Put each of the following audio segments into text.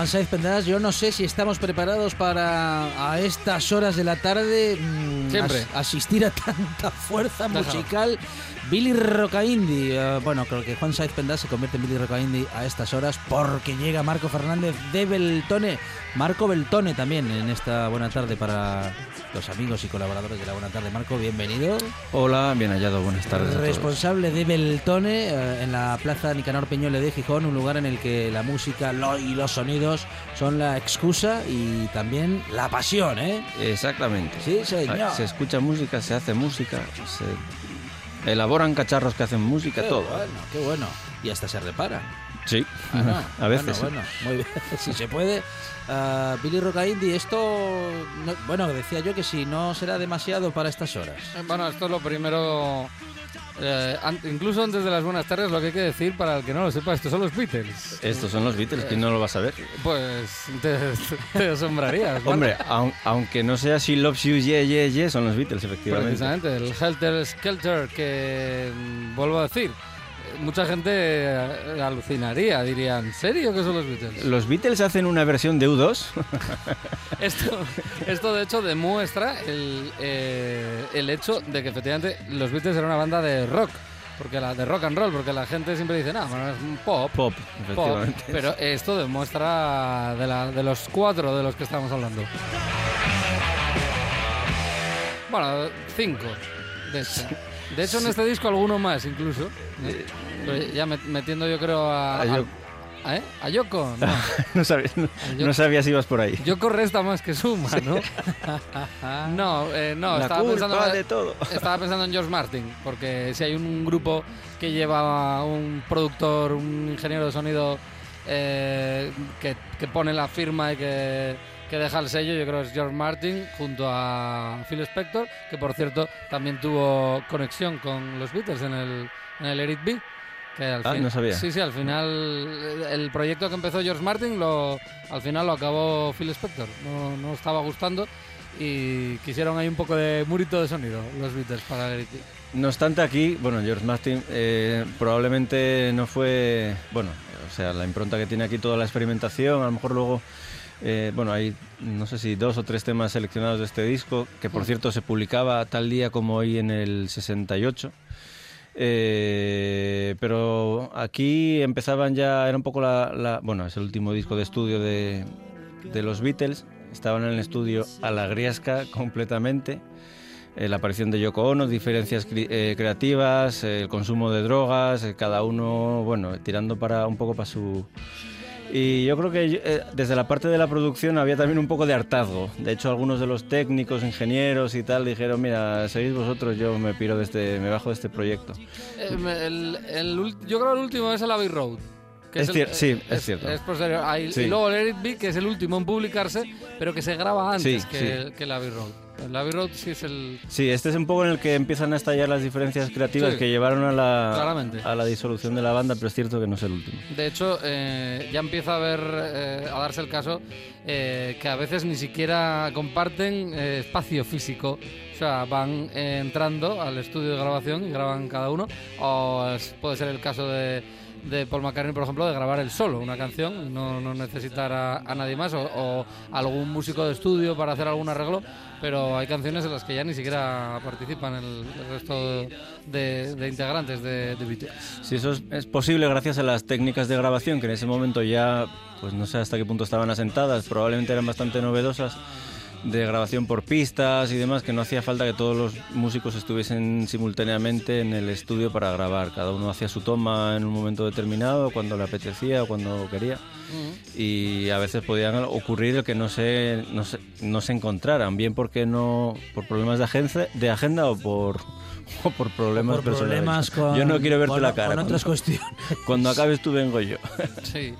Juan yo no sé si estamos preparados para a estas horas de la tarde mm, as- asistir a tanta fuerza musical. Billy Rocaindi, eh, bueno, creo que Juan Saiz Pendas se convierte en Billy Rocaindi a estas horas porque llega Marco Fernández de Beltone. Marco Beltone también en esta buena tarde para los amigos y colaboradores de la buena tarde. Marco, bienvenido. Hola, bien hallado, buenas tardes a todos. Responsable de Beltone eh, en la plaza Nicanor Peñole de Gijón, un lugar en el que la música lo- y los sonidos son la excusa y también la pasión, ¿eh? Exactamente. Sí, señor. Se escucha música, se hace música, se elaboran cacharros que hacen música, Qué todo. bueno, qué bueno. Y hasta se repara. Sí, Ah, no. a veces. sí. Bueno, bueno, muy bien. si se puede. Ah, Billy Rocaindi, esto. no- bueno, decía yo que si no será demasiado para estas horas. Eh, Bueno, esto es lo primero. eh, an- incluso antes de las buenas tardes, lo que hay que decir para el que no lo sepa, estos son los Beatles. Estos son los Beatles, ¿quién no lo va a saber? Pues te, te asombrarías. Hombre, aun- aunque no sea She Loves You, Yeah, Yeah, Yeah, son los Beatles, efectivamente. Precisamente, el Helter Skelter, que mm, vuelvo a decir, eh, mucha gente eh, alucinaría, diría, ¿en serio que son los Beatles? Los Beatles hacen una versión de U2. Esto, esto de hecho demuestra el, eh, el hecho de que efectivamente los Beatles eran una banda de rock, porque la, de rock and roll, porque la gente siempre dice, no, bueno, es un pop, Pop, pop", pero esto demuestra de, la- de los cuatro de los que estamos hablando. Bueno, cinco, de hecho. De hecho, en este disco alguno más incluso. Pero ya met- metiendo yo creo a... A Yo- a- ¿eh? ¿A Yoko? No. no, sabía, no, Yo- no sabía si ibas por ahí. Yoko resta más que suma, ¿no? no, eh, no, La estaba culpa pensando, de todo. estaba pensando en George Martin, porque si hay un grupo que lleva un productor, un ingeniero de sonido eh, que, que pone la firma y que, que deja el sello, yo creo que es George Martin junto a Phil Spector, que por cierto también tuvo conexión con los Beatles en el, en el Eric B. Que al Ah, fin- no sabía. Sí, sí, al final el proyecto que empezó George Martin lo, al final lo acabó Phil Spector. No, no estaba gustando y quisieron ahí un poco de murito de sonido los Beatles para el Eric B. No obstante, aquí, bueno, George Martin eh, probablemente no fue, bueno, o sea, la impronta que tiene aquí toda la experimentación, a lo mejor luego, eh, bueno, hay, no sé si dos o tres temas seleccionados de este disco, que por cierto se publicaba tal día como hoy en el 68. Eh, pero aquí empezaban ya, era un poco la, la- bueno, es el último disco de estudio de, de los Beatles, estaban en el estudio a la griasca completamente, eh, la aparición de Yoko Ono, diferencias eh, creativas, el consumo de drogas, cada uno, bueno, tirando para un poco para su... Y yo creo que eh, desde la parte de la producción había también un poco de hartazgo. De hecho, algunos de los técnicos, ingenieros y tal dijeron, mira, seguís vosotros, yo me piro de este, me bajo de este proyecto. Eh, el- el yo creo que el último es el Abbey Road. que Es el- cier- sí, es cierto. Es posterior. Y- Sí. Y luego el Eric B, que es el último en publicarse, pero que se graba antes Sí, que, sí. El, que el Abbey Road. El Abbey Road sí es el... Sí, este es un poco en el que empiezan a estallar las diferencias creativas Sí, que llevaron a la, claramente. a la disolución de la banda, pero es cierto que no es el último. De hecho, eh, ya empieza a ver, eh, a darse el caso eh, que a veces ni siquiera comparten espacio físico. O sea, van entrando al estudio de grabación y graban cada uno. O es- puede ser el caso de, de Paul McCartney, por ejemplo, de grabar el solo, una canción, no, no necesitar a, nadie más o, algún músico de estudio para hacer algún arreglo, pero hay canciones en las que ya ni siquiera participan el, resto de, de integrantes de, de Beatles. Sí, eso es, es posible gracias a las técnicas de grabación que en ese momento ya, pues no sé hasta qué punto estaban asentadas, probablemente eran bastante novedosas de grabación por pistas y demás, que no hacía falta que todos los músicos estuviesen simultáneamente en el estudio para grabar. Cada uno hacía su toma en un momento determinado, cuando le apetecía o cuando quería. Y a veces podían ocurrir que no se, no se, no se encontraran, bien porque no por problemas de, agencia, de agenda o por, o por problemas por personales. problemas con, yo no quiero verte con- la cara. Con otras cuando, cuestiones. cuando acabes tú vengo yo. Sí.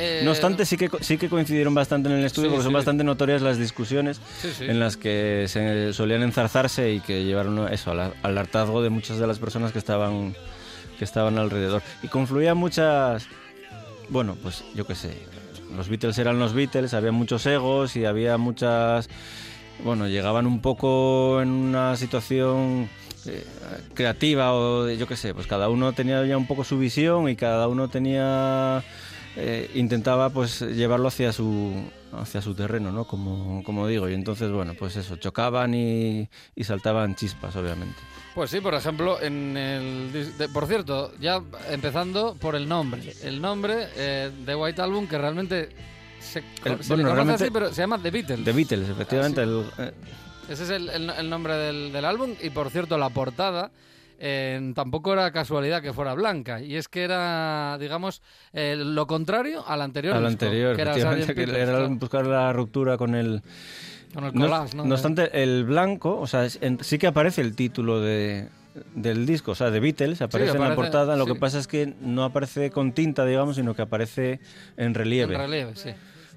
Eh, No obstante, sí que, sí que coincidieron bastante en el estudio Sí, porque son bastante notorias las discusiones en las que se solían enzarzarse y que llevaron eso al, al hartazgo de muchas de las personas que estaban, que estaban alrededor. Y confluían muchas... Bueno, pues yo qué sé. Los Beatles eran los Beatles, había muchos egos y había muchas... Bueno, llegaban un poco en una situación eh, creativa o yo qué sé, pues cada uno tenía ya un poco su visión y cada uno tenía eh, intentaba pues llevarlo hacia su hacia su terreno, ¿no? Como, como digo, y entonces bueno, pues eso, chocaban y, y saltaban chispas, obviamente. Pues sí, por ejemplo, en el. de- por cierto, ya empezando por el nombre. El nombre eh, de White Album, que realmente se, El- se bueno, le conoce realmente- así, pero se llama The Beatles. The Beatles, efectivamente. Ah, el- eh, Ese es el, el- el nombre del, del álbum. Y por cierto, la portada. Eh, tampoco era casualidad que fuera blanca y es que era digamos eh, lo contrario al anterior al disco, anterior, que era que era buscar la ruptura con el... con el No, collage, ¿no? no obstante, el blanco, o sea, es- en- sí que aparece el título de, del disco, o sea, de Beatles, aparece, en la portada, lo sí. que pasa es que no aparece con tinta, digamos, sino que aparece en relieve. en relieve sí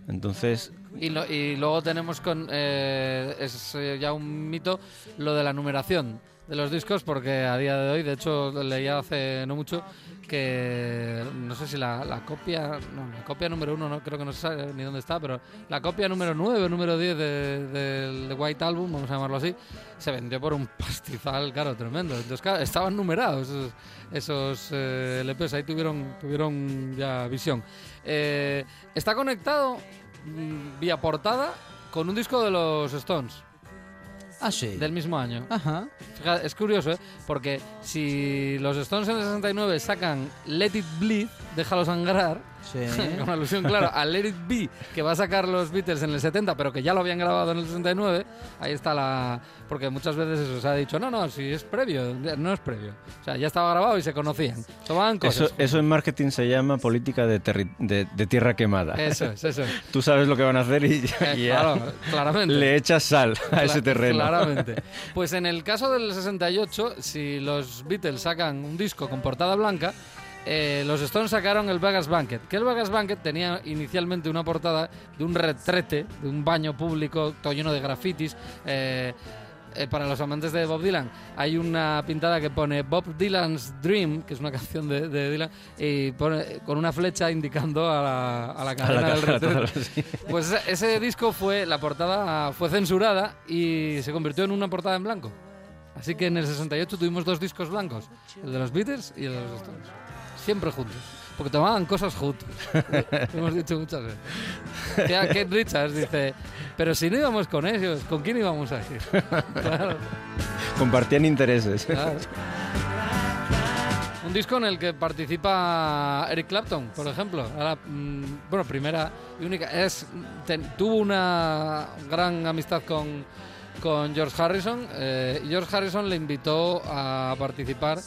Entonces, Y, lo- y luego tenemos con eh, es eh, ya un mito lo de la numeración de los discos porque a día de hoy, de hecho leía hace no mucho que no sé si la, la copia, no, la copia número uno no creo que no se sabe ni dónde está, pero la copia número 9 o número 10 de- del de White Album, vamos a llamarlo así, se vendió por un pastizal, claro, tremendo. Entonces, estaban numerados esos, esos eh, LPs, ahí tuvieron, tuvieron ya visión. Eh, está conectado mm, vía portada con un disco de los Stones Ah, sí. del mismo año. Ajá. Fíjate, es curioso, ¿eh? Porque si los Stones en el 69 sacan Let It Bleed, déjalo sangrar, Sí. con alusión, claro, a Let It Be, que va a sacar los Beatles en el 70, pero que ya lo habían grabado en el 69, ahí está la... Porque muchas veces eso se ha dicho, no, no, si es previo, no es previo. O sea, ya estaba grabado y se conocían. Tomaban cosas. eso, eso en marketing se llama política de, de, de tierra quemada. Eso es, eso es. Tú sabes lo que van a hacer y ya, Eh, ya claro, claramente. le echas sal a Cla- ese terreno. Claramente. Pues en el caso del 68, si los Beatles sacan un disco con portada blanca, eh, los Stones sacaron el Vegas Banquet. Que el Vegas Banquet tenía inicialmente una portada de un retrete, de un baño público, todo lleno de grafitis. eh, eh, para los amantes de Bob Dylan, hay una pintada que pone Bob Dylan's Dream, que es una canción de, de Dylan, y pone con una flecha indicando a la, a la A cadena la del retrete. sí. Pues ese- ese disco fue, la portada fue censurada y se convirtió en una portada en blanco. Así que en el 68 tuvimos dos discos blancos, el de los Beatles y el de los Stones. Siempre juntos, porque tomaban cosas juntos. Hemos dicho muchas veces. Que a Kate Richards dice, pero si no íbamos con ellos, ¿con quién íbamos a ir? Claro, Compartían intereses. claro. Un disco en el que participa Eric Clapton, por ejemplo. Ahora, mm, bueno, primera y única. Es, ten- tuvo una gran amistad con, con George Harrison. eh, George Harrison le invitó a participar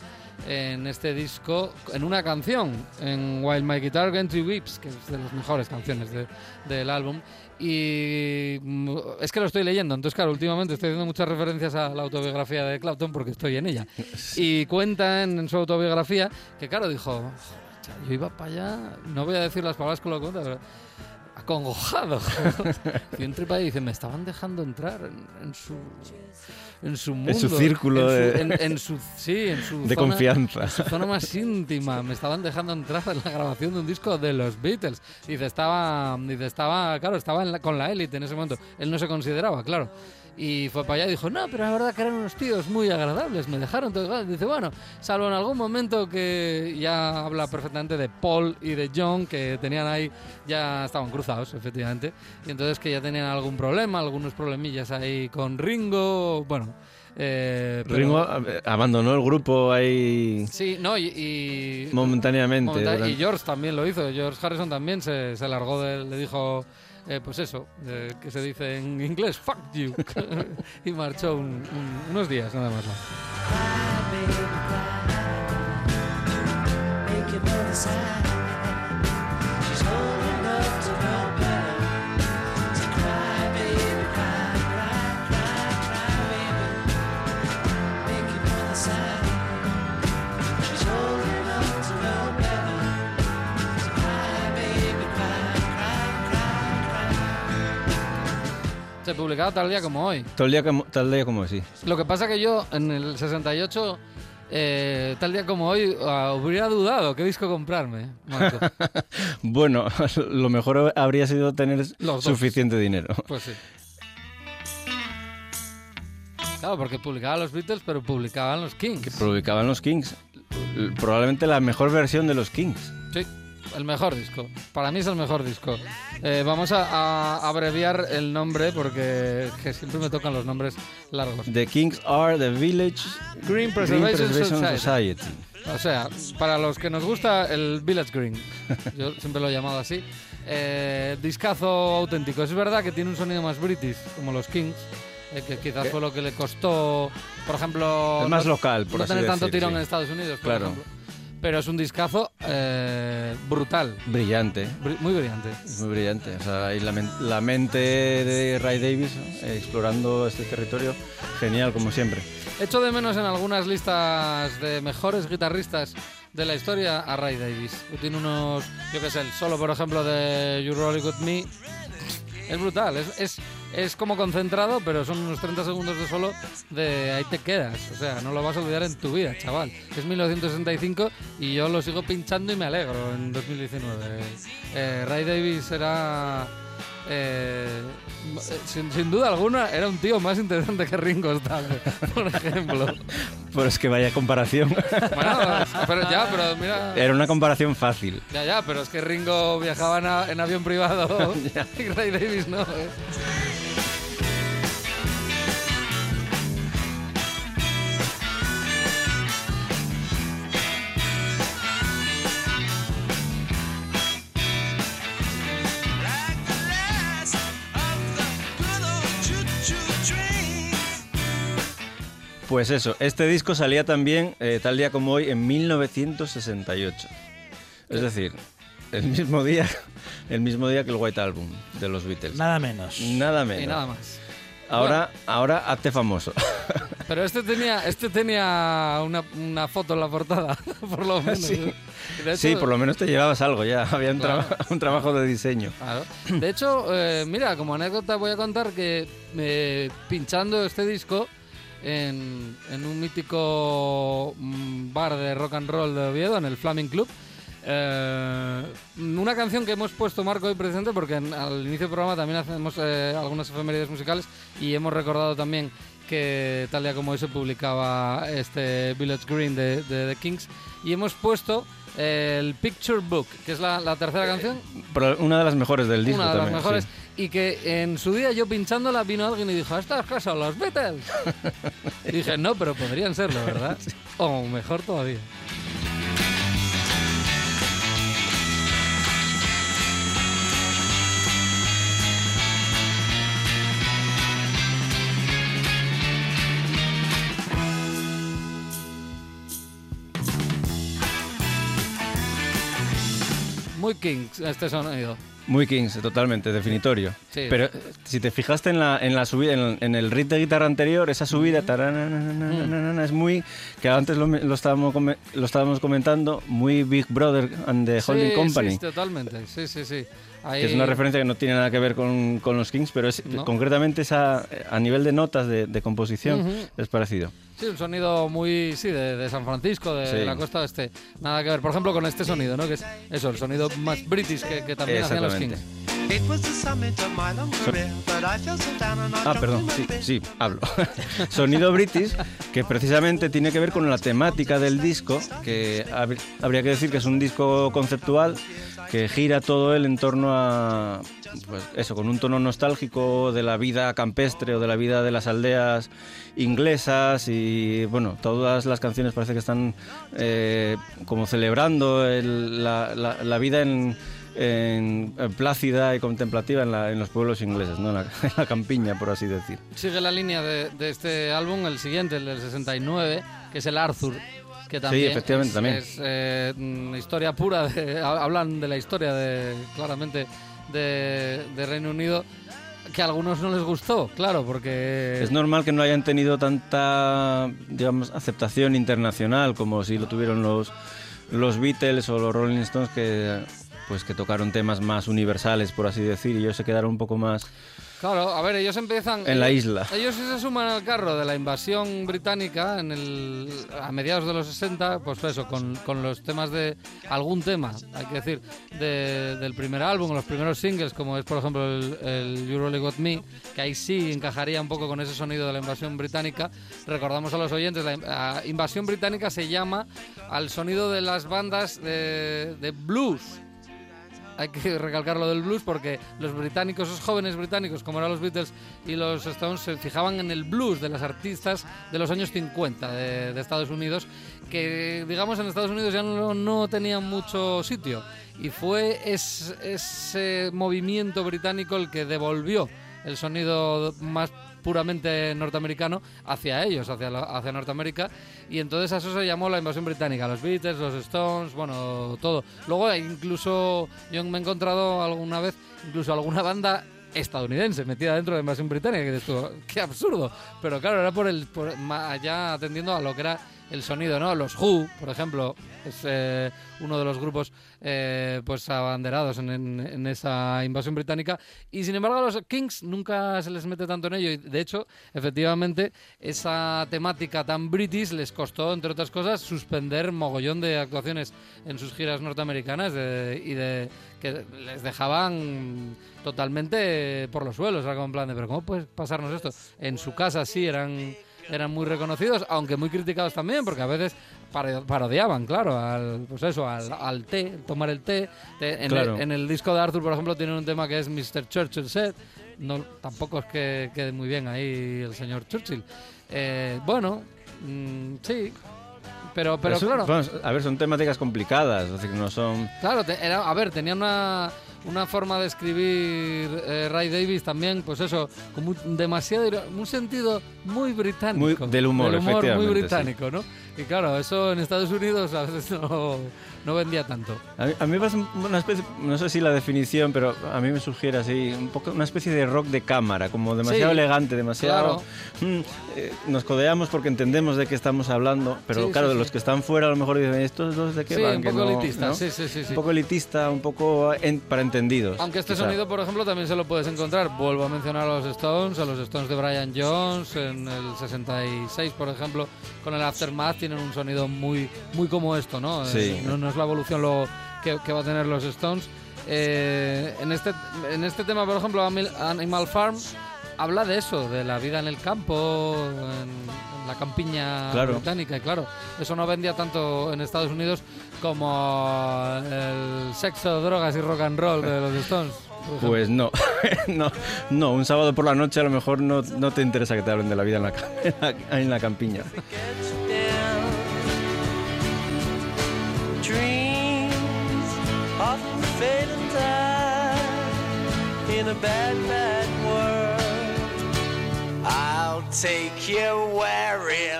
en este disco, en una canción, en While My Guitar Gently Weeps, que es de las mejores canciones de- del álbum. Y mm, es que lo estoy leyendo, entonces claro, últimamente estoy haciendo muchas referencias a la autobiografía de Clapton porque estoy en ella. Y cuenta en, en su autobiografía que claro, dijo, "Hostia, yo iba para allá, no voy a decir las palabras con lo que cuenta, pero acongojado. y un tripa y dice, me estaban dejando entrar en, en su en su mundo. En su círculo en su, de- en- en su- sí, en su de zona- confianza. en su zona más íntima. Me estaban dejando entrar en la grabación de un disco de los Beatles. Dice, estaba, dice, estaba claro, estaba en la- con la élite en ese momento. Él no se consideraba, claro. Y fue para allá y dijo, no, pero la verdad que eran unos tíos muy agradables, me dejaron todo igual". Dice, bueno, salvo en algún momento que ya habla perfectamente de Paul y de John, que tenían ahí, ya estaban cruzados, efectivamente. Y entonces que ya tenían algún problema, algunos problemillas ahí con Ringo, bueno. eh, pero- Ringo ab- abandonó el grupo ahí Sí, no, y... y momentáneamente. Y George también lo hizo. George Harrison también se, se largó de le dijo, eh, pues eso, eh, que se dice en inglés, fuck you. y marchó un- un- unos días nada más. Se publicaba tal día como hoy. El día como, tal día como sí. Lo que pasa que yo en el 68, eh, tal día como hoy, ah, hubiera dudado qué disco comprarme. Marco. Bueno, lo mejor habría sido tener Los suficiente dinero. Pues sí. Claro, porque publicaban los Beatles, pero publicaban los Kings. Publicaban los Kings. Probablemente la mejor versión de los Kings. Sí, el mejor disco. Para mí es el mejor disco. Eh, vamos a, a abreviar el nombre porque que siempre me tocan los nombres largos. The Kings are the Village Green Preservation, Society. Society. O sea, para los que nos gusta el Village Green, yo siempre lo he llamado así, eh, discazo auténtico. Es verdad que tiene un sonido más british, como los Kings, eh, que quizás fue lo que le costó, por ejemplo, Es más no- local, por no así tener tanto decir, tirón sí. en Estados Unidos, por Claro. ejemplo. Pero es un discazo eh, brutal, Brillante. bri- muy brillante. Muy brillante. O sea, y la, men- la mente de Ray Davis ¿no? Eh, explorando este territorio, genial como siempre. Echo de menos en algunas listas de mejores guitarristas de la historia a Ray Davis. Tiene unos, yo qué sé, el solo, por ejemplo, de You Roll It With Me. Es brutal, es, es, es como concentrado, pero son unos 30 segundos de solo de ahí te quedas. O sea, no lo vas a olvidar en tu vida, chaval. Es 1965 y yo lo sigo pinchando y me alegro en 2019. Eh, Ray Davis era... eh, sin, sin duda alguna, era un tío más interesante que Ringo Starr, por ejemplo. Pero es que vaya comparación. Bueno, pero ya, pero mira. Era una comparación fácil. Ya, ya, pero es que Ringo viajaba en avión privado y Ray Davis no. ¿eh? Pues eso, este disco salía también eh, tal día como hoy en 1968. Es decir, el mismo día, el mismo día que el White Album de los Beatles. Nada menos. Nada menos. Y nada más. Ahora, ahora hazte famoso. Pero este tenía, este tenía una, una foto en la portada, por lo menos. Sí. De hecho- sí, por lo menos te llevabas algo ya. Había un, Claro. traba- un trabajo de diseño. Claro. De hecho, eh, mira, como anécdota voy a contar que eh, pinchando este disco en, un mítico mm, bar de rock and roll de Oviedo, en el Flaming Club, eh, una canción que hemos puesto Marco hoy presente porque al inicio del programa también hacemos eh, algunas efemérides musicales y hemos recordado también que tal día como hoy se publicaba este Village Green de, The Kings y hemos puesto el Picture Book, que es la, la tercera canción, Pero una de las mejores del disco una de las mejores. sí. Y que en su día yo pinchándola vino alguien y dijo, ¿estas qué son los Beatles? y dije, no, pero podrían serlo, ¿verdad? O mejor todavía. Muy Kings este sonido. Muy Kings, totalmente, definitorio. Sí. Pero eh, si te fijaste en la, en la subida, en, en el riff de guitarra anterior, esa subida tarananananana, es muy, que antes lo, lo estábamos, lo estábamos comentando, muy Big Brother and the Holding Sí, Company. Sí, totalmente. Sí, sí, sí. Ahí- que es una referencia que no tiene nada que ver con, con los Kings, pero es No. concretamente esa, a nivel de notas de, de composición Ujú. es parecido. Sí, un sonido muy, sí, de, de San Francisco, de Sí. la costa oeste. Nada que ver, por ejemplo, con este sonido, ¿no? Que es eso, el sonido más british que, que también hacían los Exactamente. Kings. It was the summit of my long career, but I felt so down and I Ah, perdón, sí, sí, hablo. Sonido British, que precisamente tiene que ver con la temática del disco, que hab- habría que decir que es un disco conceptual que gira todo él en torno a, pues eso, con un tono nostálgico de la vida campestre o de la vida de las aldeas inglesas y, bueno, todas las canciones parece que están eh, como celebrando el- la, la- la vida en en- en plácida y contemplativa en, la- en los pueblos ingleses, ¿no? en, la, en la campiña, por así decir. Sigue la línea de, de este álbum, el siguiente, el del 69, que es el Arthur. Que también efectivamente, es, también. es, eh, mm, historia pura, de- ha- hablan de la historia de claramente de, de Reino Unido, que a algunos no les gustó, claro, porque... Es normal que no hayan tenido tanta, digamos, aceptación internacional como si lo tuvieron los, los Beatles o los Rolling Stones que, pues, que tocaron temas más universales, por así decir, y ellos se quedaron un poco más Claro, a ver, ellos empiezan... en la isla. Ellos se suman al carro de la invasión británica en el, a mediados de los 60, pues eso, con, con los temas de algún tema, hay que decir, de- del primer álbum, los primeros singles, como es por ejemplo el, el You Really Got Me, que ahí sí encajaría un poco con ese sonido de la invasión británica. Recordamos a los oyentes, la invasión británica se llama al sonido de las bandas de, de blues hay que recalcar lo del blues porque los británicos, esos jóvenes británicos, como eran los Beatles y los Stones, se fijaban en el blues de las artistas de los años 50 de, de Estados Unidos, que digamos en Estados Unidos ya no, no tenían mucho sitio. Y fue es- ese movimiento británico el que devolvió el sonido más puramente norteamericano hacia ellos, hacia, la- hacia Norteamérica, y entonces a eso se llamó la invasión británica, los Beatles, los Stones, bueno, todo. Luego incluso yo me he encontrado alguna vez, incluso alguna banda estadounidense metida dentro de la invasión británica, que tú, qué absurdo, pero claro, era por el, por, allá atendiendo a lo que era el sonido, ¿no? Los Who, por ejemplo, es eh, uno de los grupos eh, pues abanderados en esa invasión británica. Y sin embargo, a los Kings nunca se les mete tanto en ello. Y de hecho, efectivamente, esa temática tan british les costó, entre otras cosas, suspender mogollón de actuaciones en sus giras norteamericanas de- y de que les dejaban totalmente por los suelos. Como en plan de, pero ¿cómo puede pasarnos esto? En su casa sí eran eran muy reconocidos, aunque muy criticados también, porque a veces paro- parodiaban, claro, al, pues eso, al, al té, tomar el té. Te- en, Claro. el, en el disco de Arthur, por ejemplo, tienen un tema que es Mr. Churchill Set. No, tampoco es que quede muy bien ahí el señor Churchill. Eh, bueno, mm, sí, pero, pero Eso- claro. vamos, a ver, son temáticas complicadas, es decir, no son... Claro, te- era, a ver, tenía una, una forma de escribir eh, Ray Davis también, pues eso, como un- demasiado, un sentido muy británico. Muy del humor, muy efectivamente, sí. británico, ¿no? Y claro, eso en Estados Unidos a veces no, no vendía tanto. A mí, a mí me parece una especie, no sé si la definición, pero a mí me sugiere así, un poco una especie de rock de cámara, como demasiado Sí, elegante, demasiado... Mm, eh, nos codeamos porque entendemos de qué estamos hablando, pero Sí, claro, sí, los que están fuera a lo mejor dicen, ¿estos dos de qué van? un poco no- elitista, ¿no? sí, sí, sí, sí. Un poco elitista, un poco en- para entendidos. Aunque este quizá. sonido, por ejemplo, también se lo puedes encontrar. Vuelvo a mencionar a los Stones, a los Stones de Brian Jones en el 66, por ejemplo, con el Aftermath tienen un sonido muy, muy como esto, ¿no? Sí. No, no la evolución lo que, que va a tener los Stones. Eh, en, este, en este tema, por ejemplo, Animal Farm habla de eso, de la vida en el campo, en, en la campiña Claro. británica. Y claro, eso no vendía tanto en Estados Unidos como el sexo, drogas y rock and roll de los Stones. Pues no, no, no, un sábado por la noche a lo mejor no, no te interesa que te hablen de la vida en la, en la, en la campiña. Dreams often fade and die in a bad, bad world.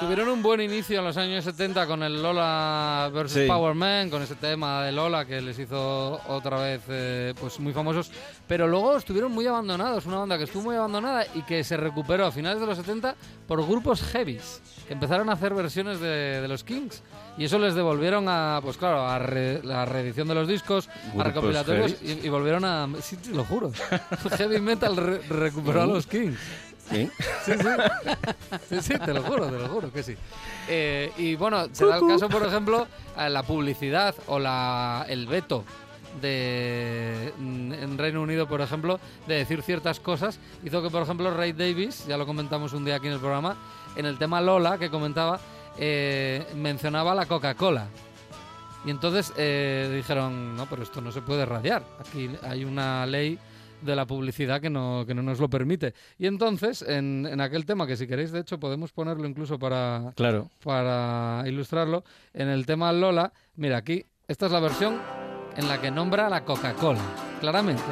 Tuvieron un buen inicio en los años 70 con el Lola vs Sí. Power Man, con ese tema de Lola que les hizo otra vez eh, pues muy famosos, pero luego estuvieron muy abandonados, una banda que estuvo muy abandonada y que se recuperó a finales de los 70 por grupos heavies, que empezaron a hacer versiones de, de los Kings y eso les devolvieron a, pues claro, a re- la reedición de los discos, a ¿Grupos recopilatorios y, y volvieron a, sí, te lo juro, heavy metal re- recuperó a los Kings. ¿Sí? Sí, sí. Sí, sí, te lo juro, te lo juro que sí. Eh, y bueno, se da el caso, por ejemplo, a la publicidad o la, el veto de mm, en Reino Unido, por ejemplo, de decir ciertas cosas, hizo que, por ejemplo, Ray Davis, ya lo comentamos un día aquí en el programa, en el tema Lola que comentaba, eh, mencionaba la Coca-Cola. Y entonces eh, dijeron, no, pero esto no se puede radiar. Aquí hay una ley de la publicidad que no, que no nos lo permite. Y entonces, en, en aquel tema, que si queréis, de hecho, podemos ponerlo incluso para, Claro. para ilustrarlo, en el tema Lola, mira, aquí, esta es la versión en la que nombra la Coca-Cola, claramente.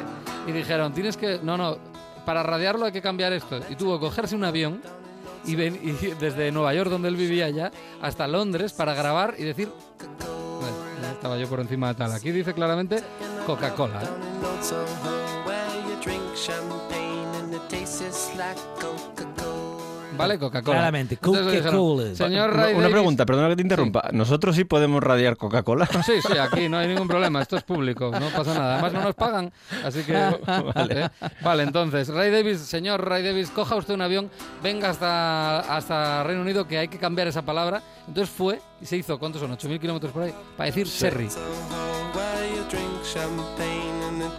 Y dijeron, tienes que, no, no, para radiarlo hay que cambiar esto. Y tuvo que cogerse un avión y, ven- y desde Nueva York, donde él vivía ya, hasta Londres para grabar y decir... Bueno, estaba yo por encima de tal. Aquí dice claramente Coca-Cola. ¿eh? Drink champagne and it tastes like Coca-Cola. ¿Vale? Coca-Cola. Claramente, Coca-Cola. Señor Una, Ray una Davis- pregunta, perdona que te interrumpa. ¿Nosotros sí podemos radiar Coca-Cola? Sí, sí, aquí no hay ningún problema, esto es público, no pasa nada. Además no nos pagan, así que... vale. Vale, entonces, Ray Davis, señor Ray Davis, coja usted un avión, venga hasta, hasta Reino Unido, que hay que cambiar esa palabra. Entonces fue y se hizo, ¿cuántos son? ¿8.000 kilómetros por ahí? Para decir cherry. Soho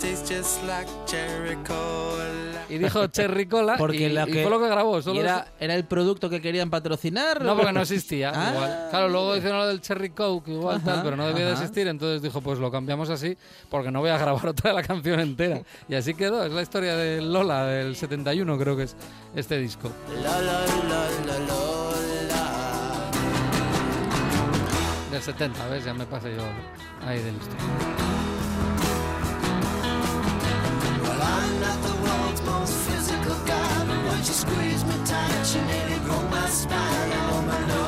where you drink champagne and it tastes just like cherry cola. Y dijo cherry cola Porque y, lo y que- fue lo que grabó. Solo ¿Y era, era el producto que querían patrocinar? No, porque no existía. Ah. igual. Claro, luego hicieron lo del Cherry Coke, igual Ajá, tal, pero no debía de existir. Entonces dijo, pues lo cambiamos así, porque no voy a grabar otra la canción entera. Y así quedó. Es la historia de Lola, del 71, creo que es este disco. La la la la Lola. Del 70, ¿ves? Ya me pasé yo ahí de listo. I'm not the world's most physical guy, but when you squeeze me tight, she nearly broke my spine. Oh, my Lola.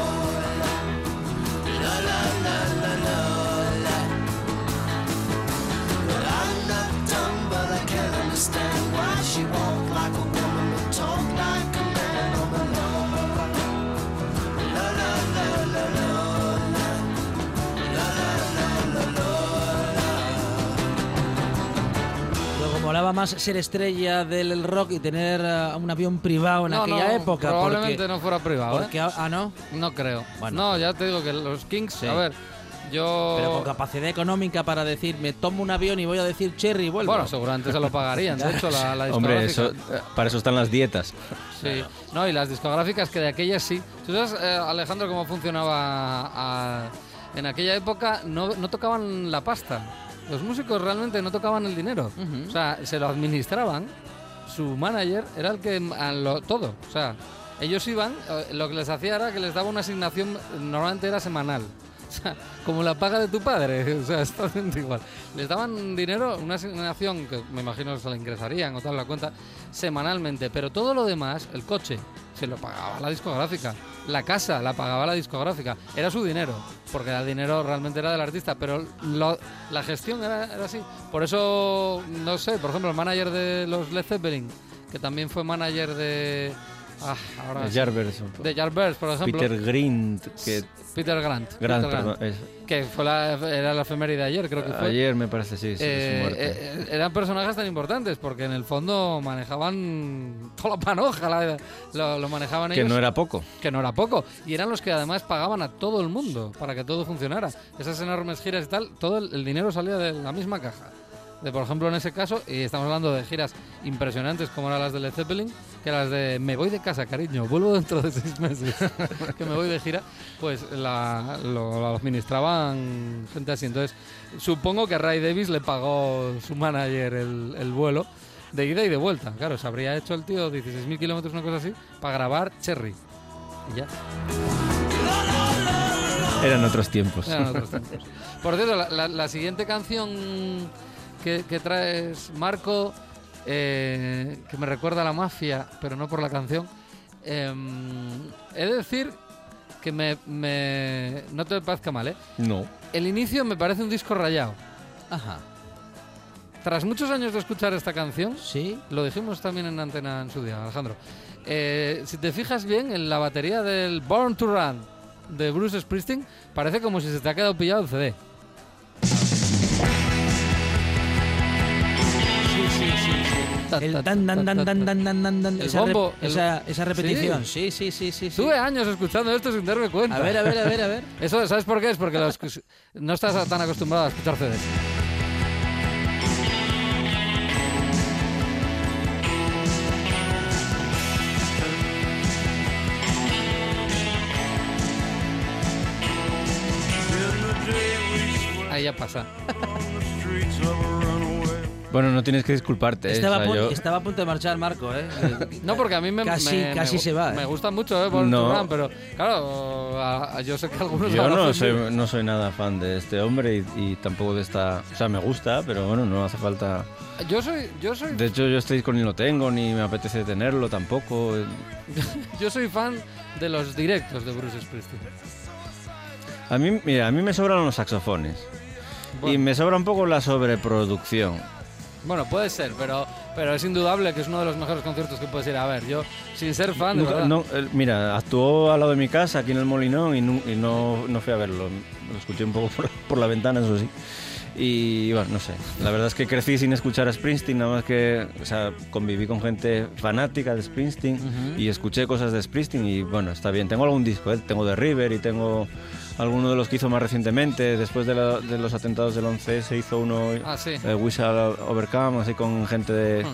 Molaba más ser estrella del rock y tener eh, un avión privado en no, aquella no, época. Probablemente porque, no fuera privado, ¿eh? porque ah, ah, no. No creo. Bueno. No, ya te digo que los Kings, Sí. a ver, yo... Pero con capacidad económica para decir, me tomo un avión y voy a decir cherry y vuelvo. Bueno, seguramente se lo pagarían, de hecho, la, la Hombre, discográfica. eso, eh, para eso están las dietas. Sí, no, y las discográficas que de aquellas sí. ¿Tú sabes, eh, Alejandro, cómo funcionaba a- en aquella época? No, no tocaban la pasta. Los músicos realmente no tocaban el dinero. O sea, se lo administraban. Su manager era el que lo, todo. O sea, ellos iban, eh, lo que les hacía era que les daba una asignación, normalmente era semanal. Como la paga de tu padre, o sea, es totalmente igual. Les daban dinero, una asignación que me imagino se la ingresarían o tal la cuenta, semanalmente, pero todo lo demás, el coche, se lo pagaba la discográfica, la casa la pagaba la discográfica, era su dinero, porque el dinero realmente era del artista, pero lo- la gestión era, era así. Por eso, no sé, por ejemplo, el manager de los Led Zeppelin, que también fue manager de... Ah, ahora sí. Jarvers. de Yardbirds, por ejemplo. Peter Grint, que Peter Grant. Grant, Peter perdón, Que fue la, era la efeméride de ayer, creo que fue. ayer me parece, sí, sí, de Eh, muerte. eh, eran personajes tan importantes porque en el fondo manejaban toda la panoja, la- lo, lo manejaban que ellos. no era poco. que no era poco. Y eran los que además pagaban a todo el mundo para que todo funcionara. Esas enormes giras y tal, todo el, el dinero salía de la misma caja. De, por ejemplo, en ese caso, y estamos hablando de giras impresionantes como eran las de Led Zeppelin, que las de me voy de casa, cariño, vuelvo dentro de seis meses, que me voy de gira, pues la, lo, lo administraban gente así. Entonces, supongo que Ray Davis le pagó su manager el, el vuelo de ida y de vuelta. Claro, se habría hecho el tío 16.000 kilómetros, una cosa así, para grabar Cherry. Y ya. Eran otros tiempos. Eran otros tiempos. Por cierto, la, la- la siguiente canción que, que traes, Marco, eh, que me recuerda a la mafia, pero no por la canción, Em, he de decir que me, me- no te parezca mal, ¿eh? No. El inicio me parece un disco rayado. Ajá. Tras muchos años de escuchar esta canción, Sí. lo dijimos también en antena en su día, Alejandro. eh, si te fijas bien en la batería del Born to Run de Bruce Springsteen, parece como si se te ha quedado pillado el CD. El tan, dan, dan, dan, dan, dan, dan, dan. El Esa, rep- bombo, el- esa, esa repetición. Sí, sí, sí, sí. sí. Tuve años escuchando esto sin darme cuenta. A ver, a ver, a ver, a ver. Eso, ¿sabes por qué? Es porque los- no estás tan acostumbrado a escuchar CDs. Ahí ya pasa. Bueno, no tienes que disculparte. ¿eh? Estaba, O sea, yo- estaba a punto de marchar Marco, ¿eh? No, porque a mí me, Casi- me- casi se va, Me ¿eh? gusta mucho, ¿eh? Born to No. Run, pero claro, a- a- yo sé que algunos Yo no soy, no soy nada fan de este hombre y, y tampoco de esta... O sea, me gusta, pero bueno, no hace falta... Yo soy, yo soy, De hecho, yo este disco ni lo tengo, ni me apetece tenerlo tampoco. yo soy fan de los directos de Bruce Springsteen. A mí, mira, a mí me sobran los saxofones. Y me sobra un poco la sobreproducción. Bueno, puede ser, pero, pero es indudable que es uno de los mejores conciertos que puedes ir a ver. Yo, sin ser fan, de Nunca- verdad. no, eh, mira, actuó al lado de mi casa, aquí en el Molinón, y, nu- y no, no fui a verlo. Lo escuché un poco por, por la ventana, eso sí. Y bueno, no sé. La verdad es que crecí sin escuchar a Springsteen, nada más que. O sea, conviví con gente fanática de Springsteen y escuché cosas de Springsteen. Y bueno, está bien. Tengo algún disco, ¿eh? tengo de River y tengo alguno de los que hizo más recientemente. Después de, la- de los atentados del 11 se hizo uno. Ah, sí. eh, We Shall Overcome, así con gente de. Hmm.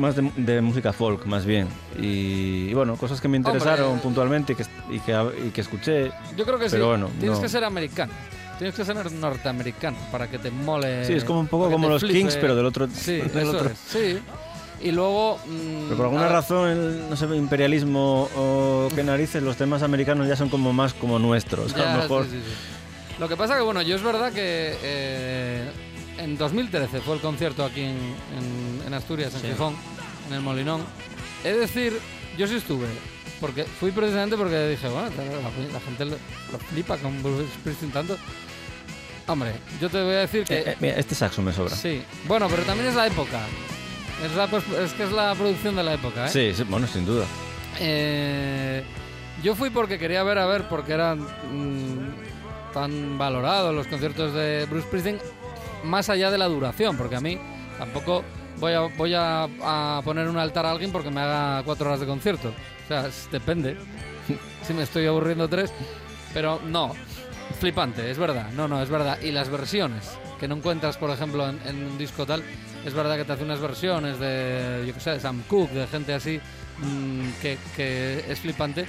Más de, de música folk, más bien. Y, y bueno, cosas que me interesaron Hombre. puntualmente y que, y, que, y que escuché. Yo creo que sí. Pero bueno, Tienes no. que ser americano. Tienes que ser norteamericano para que te mole. Sí, es como un poco como los flipe. Kings, pero del otro. Sí, del otro. sí. Y luego. mm, Pero por alguna razón, el, no sé, imperialismo o qué narices, los temas americanos ya son como más como nuestros. a lo mejor. sí, sí, sí. Lo que pasa que, bueno, yo es verdad que eh, en 2013 fue el concierto aquí en, en- en Asturias, en. Gijón, en el Molinón. De decir, yo sí estuve. Porque fui precisamente porque dije, bueno, la, la gente lo, lo flipa con Bruce Springsteen tanto. Hombre, yo te voy a decir que... Eh, eh, mira, este saxo me sobra. Sí, bueno, pero también es la época. Es, la pos- es que es la producción de la época, ¿eh? Sí, sí, bueno, sin duda. Eh, yo fui porque quería ver a ver porque eran mm, tan valorados los conciertos de Bruce Springsteen, más allá de la duración, porque a mí tampoco voy a, voy a, a poner un altar a alguien porque me haga cuatro horas de concierto. O sea, depende. si me estoy aburriendo tres, pero no. Flipante, es verdad. No, no, es verdad. Y las versiones que no encuentras, por ejemplo, en, en un disco tal, es verdad que te hace unas versiones de, yo qué sé, de Sam Cooke, de gente así, mm, que, es flipante.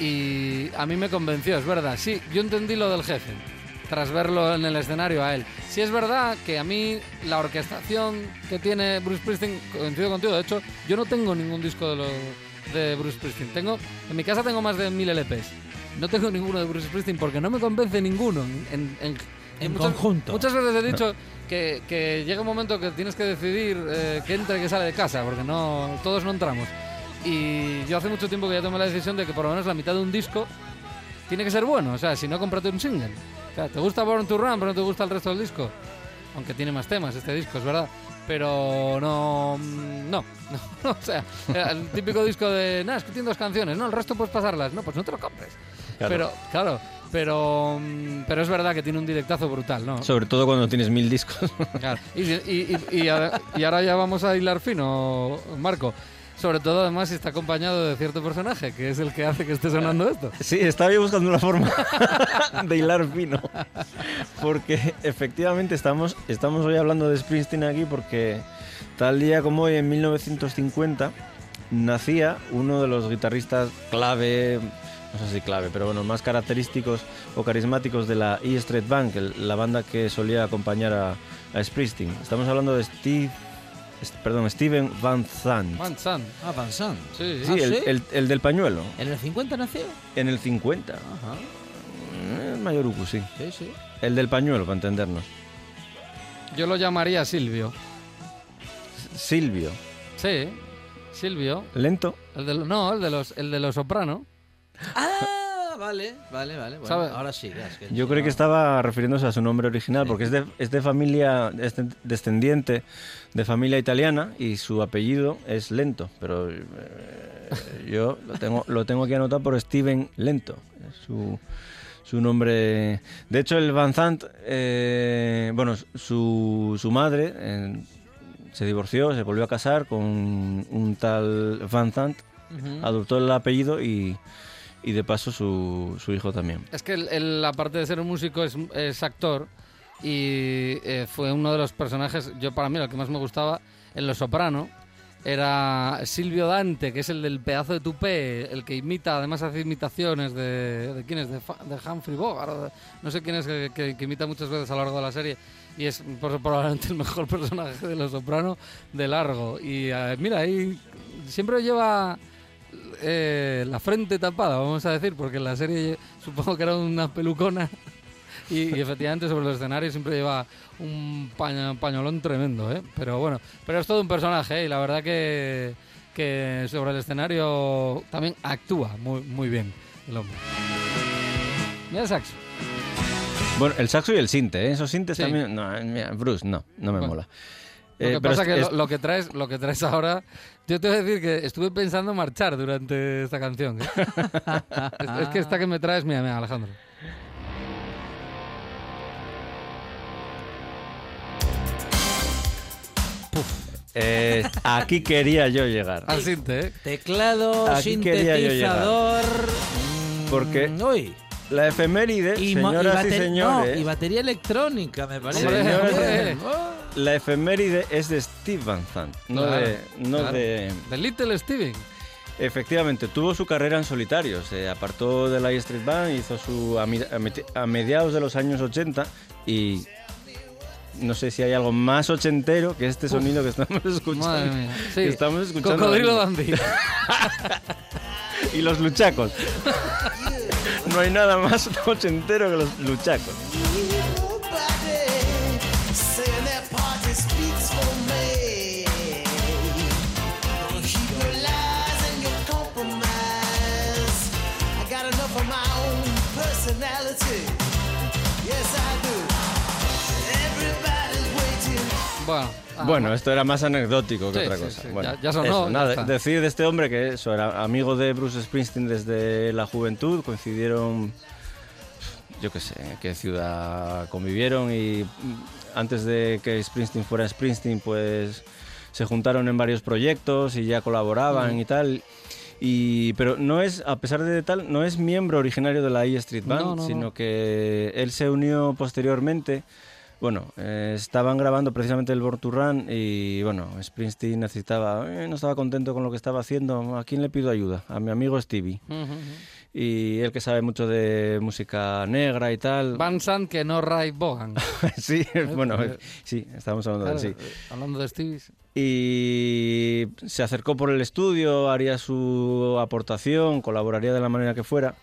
Y a mí me convenció, es verdad. Sí, yo entendí lo del jefe, tras verlo en el escenario a él. Sí es verdad que a mí la orquestación que tiene Bruce Springsteen, coincido contigo, de hecho, yo no tengo ningún disco de, Bruce Springsteen. Tengo, en mi casa tengo más de mil LPs. No tengo ninguno de Bruce Springsteen porque no me convence ninguno. En muchas- conjunto. Muchas veces he dicho que, que llega un momento que tienes que decidir eh, que entra y que sale de casa, porque no todos no entramos. Y yo hace mucho tiempo que ya tomé la decisión de que por lo menos la mitad de un disco tiene que ser bueno. O sea, si no, cómprate un single. O sea, ¿te gusta Born to Run, pero no te gusta el resto del disco? Aunque tiene más temas este disco, es verdad. Pero no. mm, No. no, o sea, el típico disco de. Nada, es que tiene dos canciones, ¿no? El resto puedes pasarlas. No, pues no te lo compres. Claro. Pero, claro. Pero, mm, pero es verdad que tiene un directazo brutal, ¿no? Sobre todo cuando tienes mil discos. Claro. Y, y- y- y ahora, y ahora ya vamos a hilar fino, Marco. Sobre todo, además, si está acompañado de cierto personaje, que es el que hace que esté sonando esto. Sí, estaba yo buscando una forma de hilar fino. Porque efectivamente estamos, estamos hoy hablando de Springsteen aquí porque tal día como hoy, en 1950, nacía uno de los guitarristas clave, no sé si clave, pero bueno, más característicos o carismáticos de la E Street Band, el- la banda que solía acompañar a, a Springsteen. Estamos hablando de Steve, perdón, Steven Van Zandt. Man San. Ah, Van Sant. Sí, Sí, Ah, el, ¿sí? el- el del pañuelo, ¿En el 50 nació? en el 50. Ajá. Eh, Mayoruku, sí. Sí, sí. El del pañuelo, para entendernos. Yo lo llamaría Silvio. Silvio. Sí. Silvio, Lento. el de, no, el de los, el de los soprano. Ah, vale, vale, vale. Bueno, ¿Sabe? ahora sí. ya, es que Yo no. que estaba refiriéndose a su nombre original, porque es de, es de familia, es de- descendiente de familia italiana y su apellido es Lento, pero eh, yo lo tengo, lo tengo aquí anotado por Steven Lento, su, su nombre. De hecho, el Van Zandt, eh, bueno, su, su madre eh, se divorció, se volvió a casar con un tal Van Zandt, adoptó el apellido y, y de paso su, su hijo también. Es que él, él, aparte de ser un músico, es, es actor y eh, fue uno de los personajes, yo para mí, lo que más me gustaba en Los Soprano era Silvio Dante, que es el del pedazo de tupé, el que imita, además hace imitaciones de... ¿De quién es? De, de Humphrey Bogart, no sé quién es que, que- que imita muchas veces a lo largo de la serie y es por- probablemente el mejor personaje de Los Soprano de largo. Y eh, mira, ahí siempre lleva eh, la frente tapada, vamos a decir, porque en la serie supongo que era una pelucona y, y efectivamente sobre los escenarios siempre lleva un paña- pañolón tremendo, ¿eh? Pero bueno, pero es todo un personaje ¿eh? y la verdad que, que sobre el escenario también actúa muy, muy bien el hombre. Mira el saxo. Bueno, el saxo y el sinte, ¿eh? Esos sintes Sí. también. No, mira, Bruce, no, no me Bueno. mola. Lo Eh, que pero pasa es- que es- lo, lo que traes, lo que traes ahora, yo te voy a decir que estuve pensando marchar durante esta canción. ¿eh? es, es que esta que me traes, mira, mira, Alejandro. eh, aquí quería yo llegar. Al sinte, ¿eh? Teclado, Aquí quería yo llegar. sintetizador. mm, Porque- Uy. La efeméride, Y, y señoras y, bater- señores, no, y batería electrónica, me parece. Y hombre. la efeméride es de Steve Van Zandt, no Claro, de... No claro. de De Little Steven. Efectivamente, tuvo su carrera en solitario, se apartó de la E Street Band, hizo su a, a mediados de los años 80 y no sé si hay algo más ochentero que este sonido que estamos escuchando. Madre mía. Sí. que estamos escuchando Cocodrilo y los luchacos. No hay nada más ochentero que los luchacos. Bueno. ah, Bueno, esto era más anecdótico que Sí, otra cosa. sí, Bueno, ya- ya sonó, eso, ya nada, está. decir de este hombre que eso era amigo de Bruce Springsteen desde la juventud, coincidieron, yo qué sé, qué ciudad convivieron y mm, antes de que Springsteen fuera Springsteen, pues se juntaron en varios proyectos y ya colaboraban y tal. Y, pero no es, a pesar de tal, no es miembro originario de la E Street Band, No, no, sino no. que él se unió posteriormente. Bueno, eh, estaban grabando precisamente el Born to Run y bueno, Springsteen necesitaba, eh, no estaba contento con lo que estaba haciendo. ¿A quién le pido ayuda? A mi amigo Stevie. Y él que sabe mucho de música negra y tal. Van Sant que no Ray Bogan. sí, bueno, porque- sí, estábamos hablando de sí. eh, Hablando de Stevie. y se acercó por el estudio, haría su aportación, colaboraría de la manera que fuera.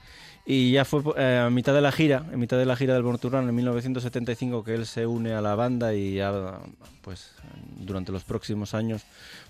Y ya fue eh, a mitad de la gira, en mitad de la gira del Run en 1975 que él se une a la banda y ya pues durante los próximos años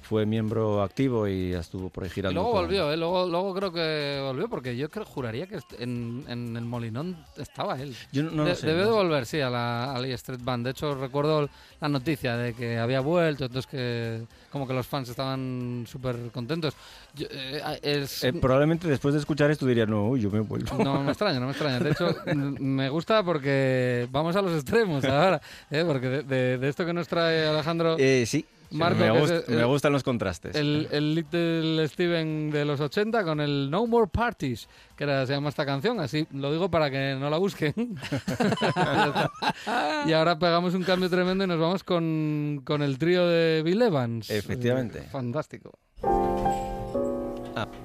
fue miembro activo y estuvo por ahí Y girando. luego con- volvió, ¿eh? Luego, luego creo que volvió porque yo creo, juraría que en, en el Molinón estaba él. Yo no, De- sé, Debe no de sé. volver, sí, a la, a la Street Band. De hecho, recuerdo la noticia de que había vuelto, entonces que como que los fans estaban súper contentos. Yo, eh, es- Eh, probablemente después de escuchar esto diría, no, uy, yo me vuelvo. No me extraña, no me extraña. De hecho, me gusta porque vamos a los extremos ahora. ¿eh? Porque de, de- de esto que nos trae Alejandro, sí, Marco, me, que es gust- el- me gustan los contrastes. el, el Little Steven de los 80 con el No More Parties, que era, se llama esta canción. Así lo digo para que no la busquen. y ahora pegamos un cambio tremendo y nos vamos con, con el trío de Bill Evans. Efectivamente. Eh, fantástico. Thank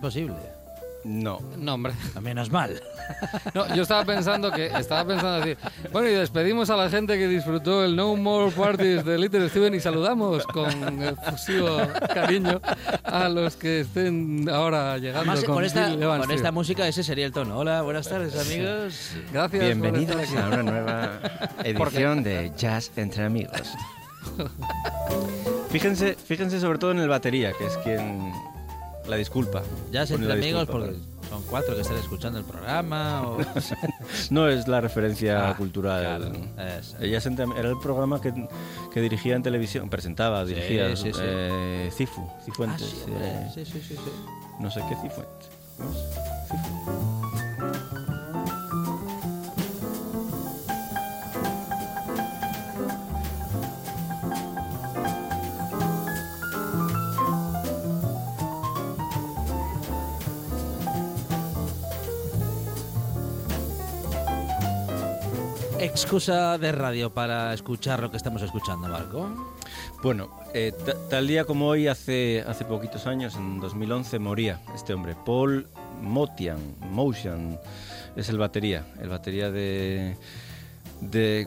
imposible. No. No, hombre. Menos mal. No, yo estaba pensando que estaba pensando decir, bueno, y despedimos a la gente que disfrutó el No More Parties de Little Steven y saludamos con efusivo cariño a los que estén ahora llegando Además, con, con, esta, con esta música ese sería el tono. Hola, buenas tardes amigos. Gracias. Bienvenidos a una nueva edición de Jazz entre amigos. Fíjense, fíjense sobre todo en el batería, que es quien la disculpa. Ya se Pone entre amigos disculpa, porque son cuatro que están escuchando el programa. O... No es la referencia Ah, cultural. claro. Ella se ent- era el programa que, que dirigía en televisión, presentaba, dirigía sí, sí. eh, Cifu, Ah, Cifuentes. hombre, eh, no sé qué Cifuentes. ¿cómo es? Cifu. Excusa de radio para escuchar lo que estamos escuchando, Marco. Bueno, eh, ta- tal día como hoy, hace, hace poquitos años, en 2011, moría este hombre. Paul Motian, Motion, es el batería, el batería de,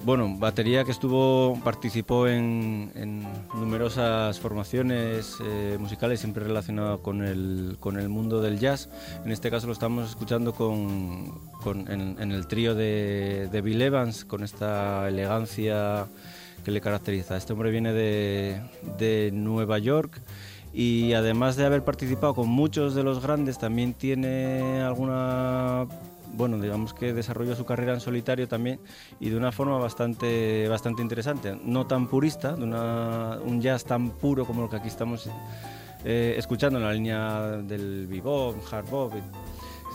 bueno, batería que estuvo, participó en, numerosas formaciones eh, musicales, siempre relacionado con el, con el mundo del jazz. En este caso lo estamos escuchando con, con- en, en el trío de, de Bill Evans, con esta elegancia que le caracteriza. Este hombre viene de, de Nueva York y además de haber participado con muchos de los grandes, también tiene alguna, bueno, digamos que desarrolló su carrera en solitario también y de una forma bastante, bastante interesante. No tan purista, de una- un jazz tan puro como el que aquí estamos eh, escuchando en la línea del bebop, hard bop,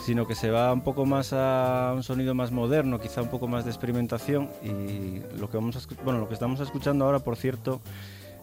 sino que se va un poco más a un sonido más moderno, quizá un poco más de experimentación y lo que vamos a bueno, lo que estamos escuchando ahora, por cierto,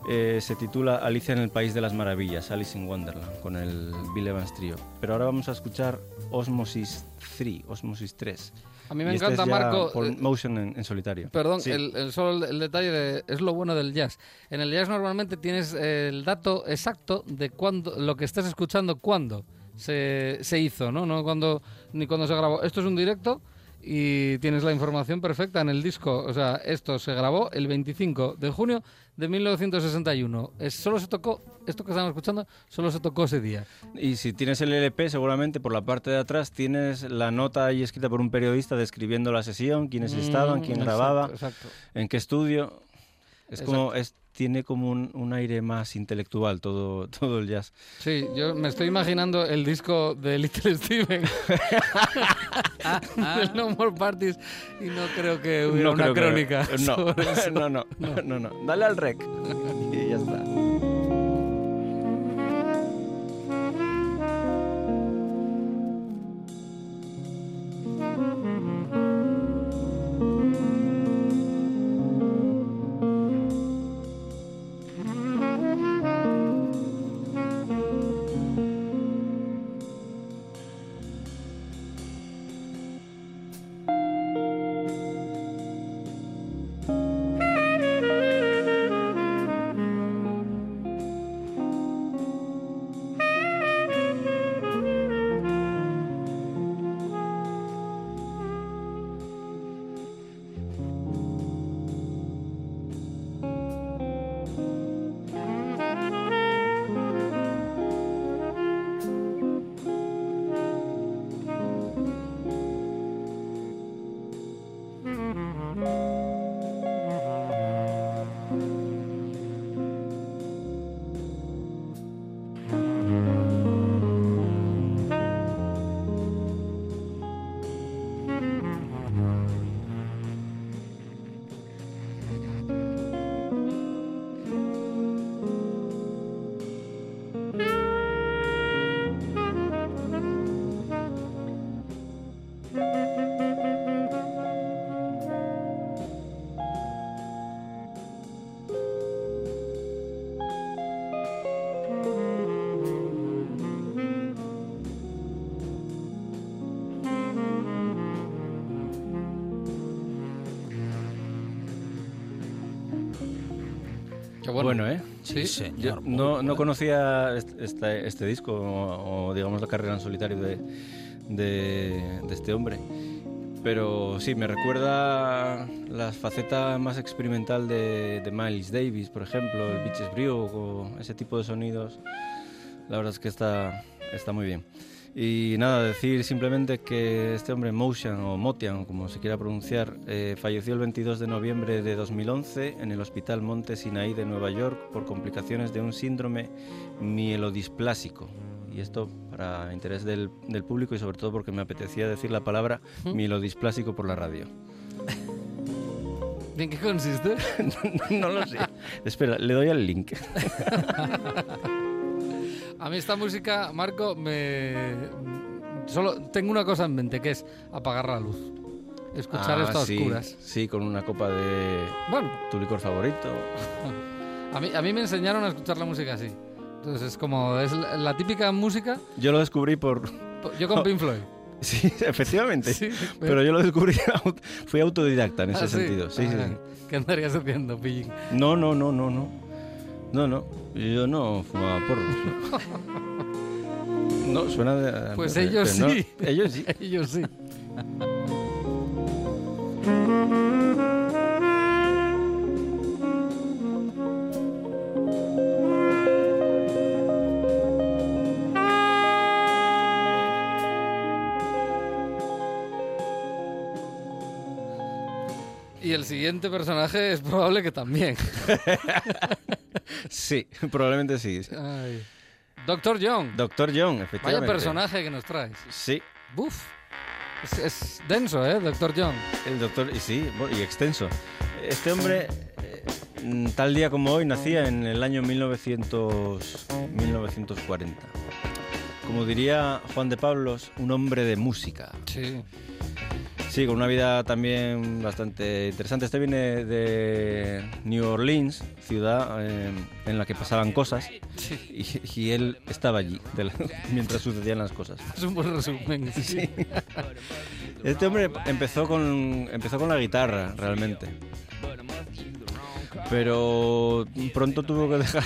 eh, se titula Alicia en el País de las Maravillas, Alice in Wonderland, con el Bill Evans Trio. Pero ahora vamos a escuchar Osmosis 3, Osmosis 3. A mí me Y este encanta, es ya Marco. Paul eh, Motion en, en solitario. Perdón, Sí. el, el- solo el, detalle de, es lo bueno del jazz. En el jazz normalmente tienes el dato exacto de cuándo, lo que estás escuchando, cuándo se, se hizo, ¿no? No cuando, ni cuando se grabó. Esto es un directo y tienes la información perfecta en el disco. O sea, esto se grabó el 25 de junio de 1961. Es, solo se tocó, esto que estamos escuchando, solo se tocó ese día. Y si tienes el LP, seguramente por la parte de atrás tienes la nota ahí escrita por un periodista describiendo la sesión, quiénes estaban, quién Mm, grababa, Exacto, exacto. en qué estudio. Es como, es, tiene como un, un aire más intelectual todo, todo el jazz. Sí, yo me estoy imaginando el disco de Little Steven del No More Parties y no creo que hubiera una creo que- crónica. no, sobre eso. no, no, no, no. Dale al rec. y ya está. Bueno. ¿eh? Sí, señor. Yo no, no conocía est- este, este disco o, o, digamos la carrera en solitario de, de- de este hombre, pero sí, me recuerda la faceta más experimental de, de Miles Davis, por ejemplo, el Beaches Brew o ese tipo de sonidos. La verdad es que está, está muy bien. Y nada, decir simplemente que este hombre, Motion o Motian, como se quiera pronunciar, eh, falleció el 22 de noviembre de 2011 en el Hospital Monte Sinaí de Nueva York por complicaciones de un síndrome mielodisplásico. Y esto para interés del, del público y sobre todo porque me apetecía decir la palabra mielodisplásico por la radio. ¿En qué consiste? no lo sé. Espera, le doy al link. A mí esta música, Marco, me... Solo tengo una cosa en mente, que es apagar la luz. Escuchar Ah, esto a sí, oscuras. Sí, con una copa de Bueno, tu licor favorito. a mí, a mí me enseñaron a escuchar la música así. Entonces es como, es la, típica música, Yo lo descubrí por... yo con Pink Floyd. Sí, efectivamente. Sí, Pero yo lo descubrí, fui autodidacta en ese Ah, ¿sí? sentido. Sí, Ah. ¿Qué andarías haciendo, pillín? No, no, no, no, no. No, no. Yo no fumaba porros. No, no suena de... Pues de- ellos pero no- sí. ellos sí. Ellos sí. Y el siguiente personaje es probable que también. Sí, probablemente sí. Ay. Doctor Young. Doctor John, Vaya efectivamente. personaje que nos traes. Sí, Buf. Es, es denso, ¿eh? Doctor Young. el doctor, y sí, y extenso. Este hombre, eh, mm, tal día como hoy, nacía en el año 1900, 1940. Como diría Juan de Pablos, un hombre de música. Sí. Sí, con una vida también bastante interesante. Este viene de New Orleans, ciudad eh, en la que pasaban cosas, y, y él estaba allí la- mientras sucedían las cosas. Es un buen resumen. Sí. Este hombre empezó con, empezó con la guitarra, realmente. Pero pronto tuvo que dejar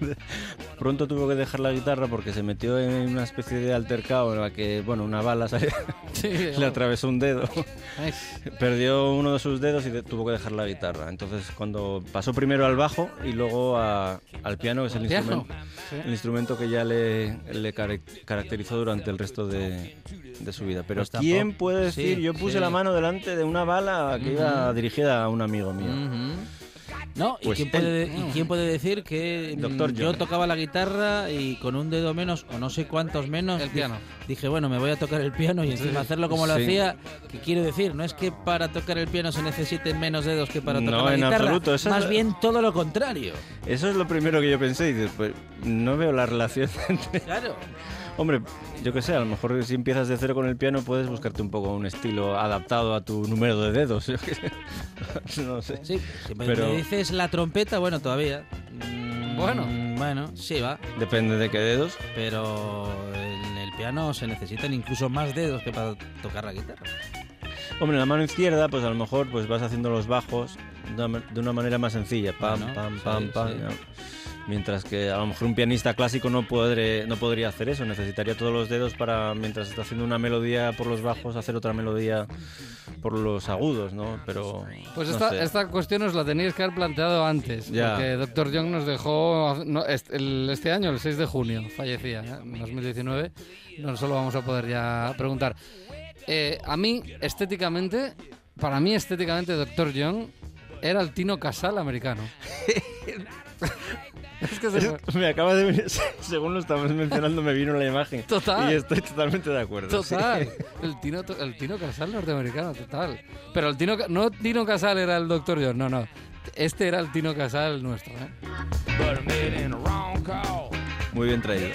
pronto tuvo que dejar la guitarra porque se metió en una especie de altercado en la que, bueno, una bala salió- Sí, le atravesó un dedo. Perdió uno de sus dedos y de- tuvo que dejar la guitarra. Entonces, cuando pasó primero al bajo y luego a- al piano, que es el instrumento, el instrumento que ya le, caracterizó durante el resto de, de su vida. Pero Pues tampoco- ¿quién puede decir? sí, Yo puse sí. la mano delante de una bala que iba dirigida a un amigo mío. No, ¿y, Pues quién puede, ¿y quién puede decir que mm, Doctor yo tocaba la guitarra y con un dedo menos o no sé cuántos menos El piano. Dije, bueno, me voy a tocar el piano y encima hacerlo como lo Sí. hacía. ¿Qué quiero decir? No es que para tocar el piano se necesiten menos dedos que para No, tocar la en guitarra. absoluto, eso Más es- bien todo lo contrario. Eso es lo primero que yo pensé y después no veo la relación entre... Claro. Hombre, yo qué sé, a lo mejor si empiezas de cero con el piano puedes buscarte un poco un estilo adaptado a tu número de dedos. yo qué sé. no sé. Sí, si me Pero- me dices la trompeta, bueno, todavía. Mm, Bueno. Bueno, sí va. Depende de qué dedos. Pero en el piano se necesitan incluso más dedos que para tocar la guitarra. Hombre, en la mano izquierda, pues a lo mejor pues vas haciendo los bajos de una, manera más sencilla. Pam, Bueno, pam, sí, pam, pam. sí. ¿no? Mientras que a lo mejor un pianista clásico no, podré, no podría hacer eso. Necesitaría todos los dedos para, mientras está haciendo una melodía por los bajos, hacer otra melodía por los agudos, ¿no? Pero. Pues no esta, sé. esta cuestión os la teníais que haber planteado antes. Ya. Porque Dr. Young nos dejó no, est- el- este año, el 6 de junio, fallecía, ¿eh? en 2019. No solo vamos a poder ya preguntar. Eh, a mí, estéticamente, para mí, estéticamente, Dr. Young era el Tino Casal americano. es que se me- Es- me acaba de venir, según lo estamos mencionando, me vino la imagen. Total. Y estoy totalmente de acuerdo. sí. Total. El Tino, el Tino Casal norteamericano, total. Pero el Tino, no Tino Casal era el Dr. John, no, no. Este era el Tino Casal nuestro, ¿eh? Muy bien traído.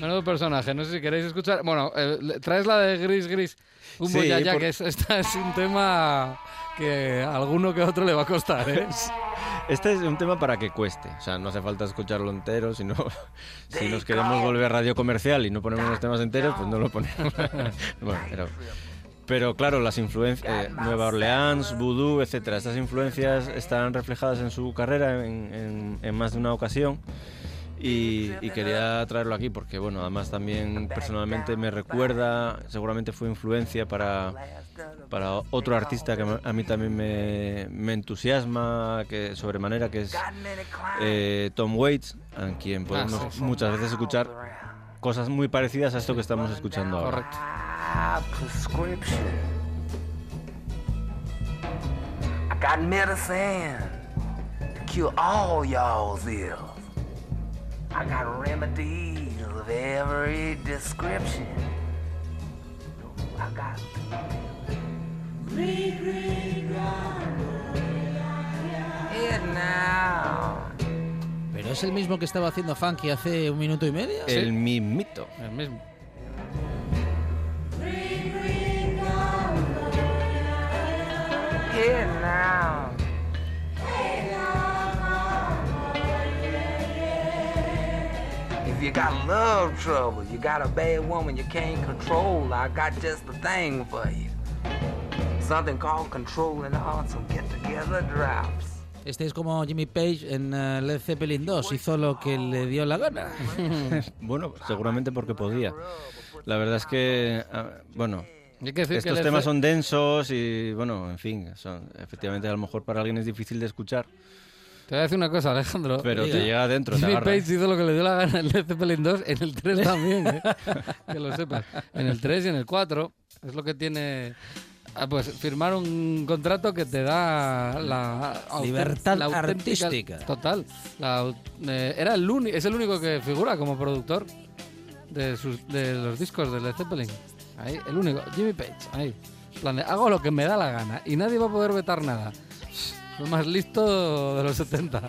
Menudo personaje, no sé si queréis escuchar. Bueno, eh, traes la de Gris Gris. Un Sí, ya, por- que es, esta es un tema que a alguno que a otro le va a costar, ¿eh? Este es un tema para que cueste. O sea, no hace falta escucharlo entero, sino si nos queremos volver radio comercial y no ponemos los temas enteros, pues no lo ponemos. bueno, pero Pero claro, las influencias, eh, Nueva Orleans, Voodoo, etcétera, estas influencias están reflejadas en su carrera en, en- en más de una ocasión. Y, y quería traerlo aquí porque, bueno, además también personalmente me recuerda, seguramente fue influencia para, para otro artista que a mí también me, me entusiasma que sobremanera, que es eh, Tom Waits, a quien podemos Ah, sí, sí. muchas veces escuchar cosas muy parecidas a esto que estamos escuchando ahora. Correcto. I got medicine to cure all y'all's ills. I got remedies of every description. I got it now. Pero es el mismo que estaba haciendo Funky hace un minuto y medio. El mismito. El mismo. You got love trouble, you got a bad woman you can't control, I got just the thing for you. Something called controlling hearts and get together drops. Este es como Jimmy Page en eh, Led Zeppelin 2, hizo lo que le dio la gana. Bueno, seguramente porque podía. La verdad es que, ah, bueno, que decir que estos el temas son densos y, bueno, en fin, son, efectivamente a lo mejor para alguien es difícil de escuchar, Te voy a decir una cosa, Alejandro. pero Diga. te llega adentro, Jimmy. Page hizo lo que le dio la gana en Led Zeppelin 2, en el 3 también, ¿eh? que lo sepas. En el 3 y en el 4 es lo que tiene... ah, Pues firmar un contrato que te da la Libertad la auténtica- artística. Total. La eh, era el uni- es el único que figura como productor de, sus, de los discos de Led Zeppelin. Ahí, el único. Jimmy Page. Ahí. En plan de, hago lo que me da la gana y nadie va a poder vetar nada. Lo más listo de los 70.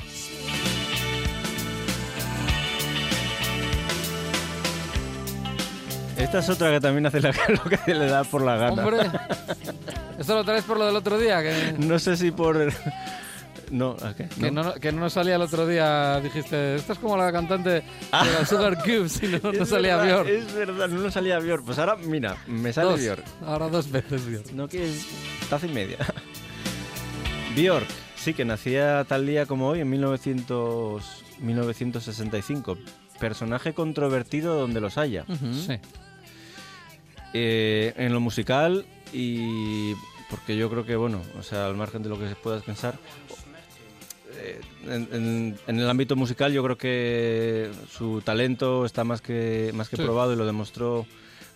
Esta es otra que también hace la- lo que le da por la gana. Hombre, esto lo traes por lo del otro día, que, No sé si por... No, ¿a qué? que, No. no, que no nos salía el otro día. Dijiste, esto es como la cantante de las Sugar Cubes y no, no Es salía verdad, Björk. Es verdad, no nos salía Björk. Pues ahora, mira, me sale Dos. Björk. Ahora dos veces Björk. No quieres taza y media. Björk, sí, que nacía tal día como hoy, en 1900, 1965. Personaje controvertido donde los haya. Sí. Eh, en lo musical y porque yo creo que, bueno, o sea, al margen de lo que puedas pensar, eh, en, en- en el ámbito musical yo creo que su talento está más que, más que Sí. probado y lo demostró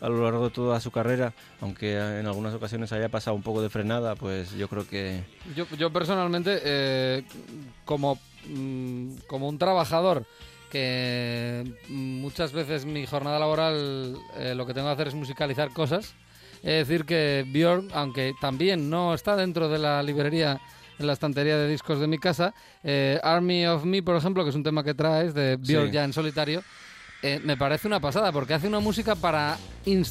a lo largo de toda su carrera, aunque en algunas ocasiones haya pasado un poco de frenada, pues yo creo que... Yo, yo personalmente, eh, como, mm, como un trabajador que muchas veces mi jornada laboral eh, lo que tengo que hacer es musicalizar cosas, es decir que Björk, aunque también no está dentro de la librería en la estantería de discos de mi casa, eh, Army of Me, por ejemplo, que es un tema que traes de Björk Sí. ya en solitario, eh, me parece una pasada porque hace una música para,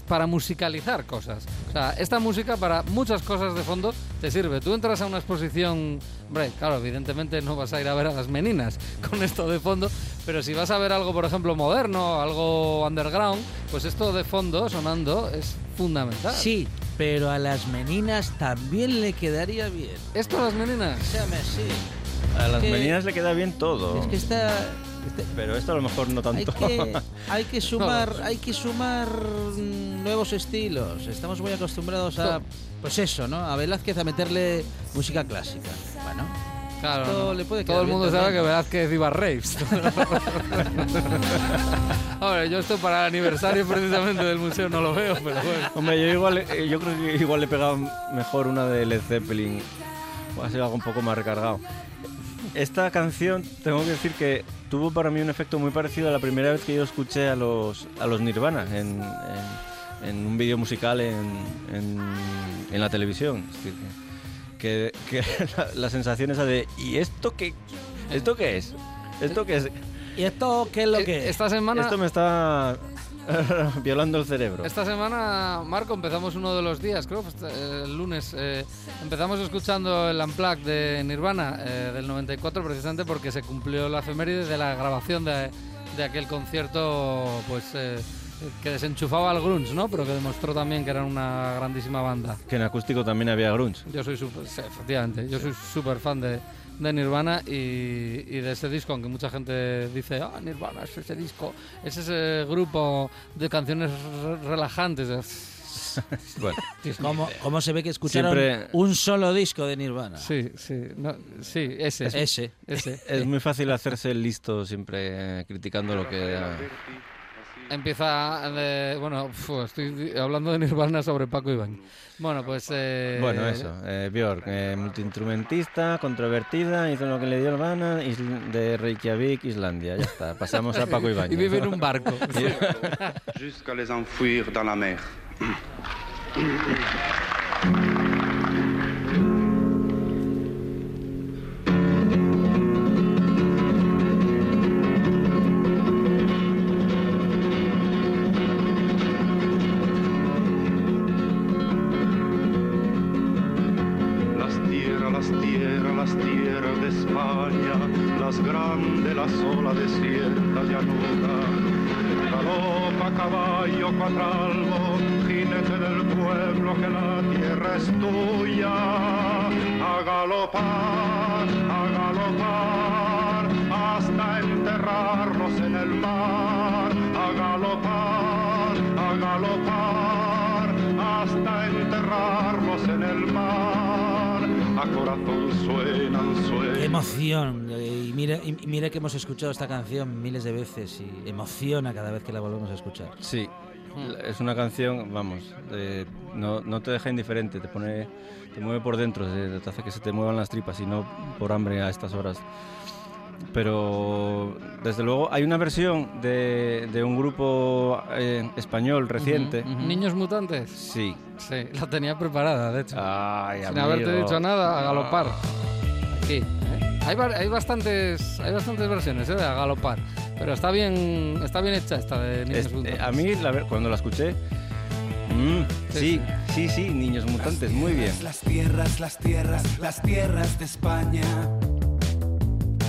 para musicalizar cosas. O sea, esta música para muchas cosas de fondo te sirve. Tú entras a una exposición, hombre, claro, evidentemente no vas a ir a ver a las meninas con esto de fondo, pero si vas a ver algo, por ejemplo, moderno, algo underground, pues esto de fondo sonando es fundamental. Sí, pero a las meninas también le quedaría bien. ¿Esto a las meninas? Déjame así. A las que- meninas le queda bien todo, Es que está... este- pero esto a lo mejor no hay, tanto. que, hay que sumar, hay que sumar mm, nuevos estilos. Estamos muy acostumbrados a, pues eso, ¿no? A Velázquez a meterle música clásica. Bueno, Claro. Esto no. le puede Todo el mundo sabe también. que Velázquez iba a raves. Hombre, yo esto para el aniversario precisamente del museo no lo veo, pero bueno. Hombre, yo, igual, eh, yo creo que igual le pegaba mejor una de Led Zeppelin. O así algo un poco más recargado. Esta canción, tengo que decir que tuvo para mí un efecto muy parecido a la primera vez que yo escuché a los, a los Nirvana en, en- en un vídeo musical en, en- en la televisión. Es decir, que, que la, la sensación esa de ¿y esto qué, esto qué es? ¿Esto qué es? ¿y esto qué es lo Eh, que es? Esta semana, Esto me está violando el cerebro. esta semana, Marco, empezamos uno de los días, creo, pues, eh, el lunes. eh, empezamos escuchando el Unplugged de Nirvana eh, del 94, precisamente porque se cumplió la efeméride de la grabación de, de aquel concierto, pues. eh, que desenchufaba al grunge, ¿no? Pero que demostró también que eran una grandísima banda. Que en acústico también había grunge. Yo soy súper, sí, efectivamente, yo soy súper fan de, de Nirvana y, y de ese disco, aunque mucha gente dice, ah, Nirvana es ese disco, es ese grupo de canciones re- relajantes. Bueno, ¿Cómo, cómo se ve que escucharon Siempre- un solo disco de Nirvana? Sí, sí, no, sí, ese, Ese. ese. es muy fácil hacerse el listo siempre eh, criticando lo que... Empieza de, bueno, fu, estoy hablando de Nirvana sobre Paco Iván. Bueno, pues eh, Bueno, eso. Eh, Björk, eh, multiinstrumentista, controvertida, hizo lo que le dio la gana, de Reykjavik, Islandia. Ya está, pasamos a Paco Ibáñez. y vive en un barco. jusqu'à les enfouir dans la mer. Y mira, y mira que hemos escuchado esta canción miles de veces y emociona cada vez que la volvemos a escuchar. Sí, es una canción, vamos, eh, no, no te deja indiferente, te pone, te mueve por dentro, te hace que se te muevan las tripas y no por hambre a estas horas. Pero desde luego hay una versión de, de un grupo eh, español reciente. Niños mutantes. Sí. Sí, la tenía preparada, de hecho. Ay, Sin haberte amigo. dicho nada, a galopar. Aquí. ¿Eh? Hay, hay bastantes, hay bastantes versiones ¿eh? de a galopar. Pero está bien, está bien hecha esta de Niños Es- eh, mutantes. a mí, la cuando la escuché, mm, sí, sí, sí, niños mutantes, muy bien. Las tierras, las tierras, las tierras de España.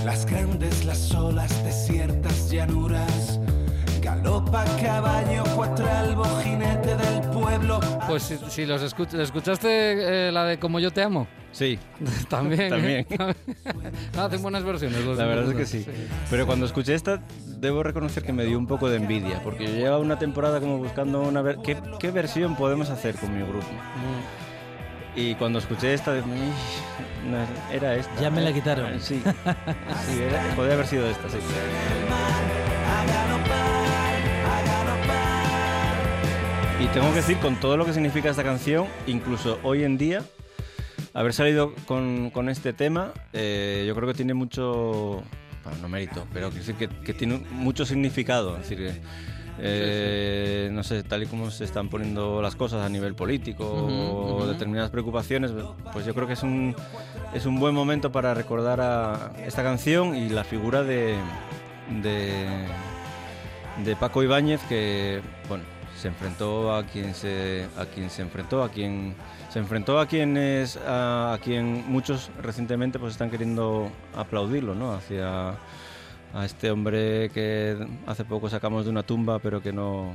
Las grandes, las olas, desiertas llanuras. Galopa caballo, cuatralbo, jinete del pueblo. Pues si, si los escuch- ¿escuchaste eh, la de Como yo te amo? Sí, También. ¿eh? También. No, hacen buenas versiones. los la verdad es que sí. Mutantes, Pero cuando escuché esta, debo reconocer que me dio un poco de envidia, porque yo llevaba una temporada como buscando una ver ¿qué, qué versión podemos hacer con mi grupo. Mm. Y cuando escuché esta, de- "Ih, no, era esta. Ya me la Eh, quitaron. Sí, sí era- podría haber sido esta, sí. Y tengo que decir, con todo lo que significa esta canción, incluso hoy en día, haber salido con, con este tema, eh, yo creo que tiene mucho, bueno, no mérito, pero quiero decir que, que tiene mucho significado. Es decir, eh, no sé, tal y como se están poniendo las cosas a nivel político o determinadas preocupaciones, pues yo creo que es un, es un buen momento para recordar a esta canción y la figura de, de, de Paco Ibáñez que, bueno, se enfrentó a quien se, a quien se enfrentó, a quien se enfrentó a quienes a, quien muchos recientemente pues están queriendo aplaudirlo, ¿no? Hacia a este hombre que hace poco sacamos de una tumba, pero que no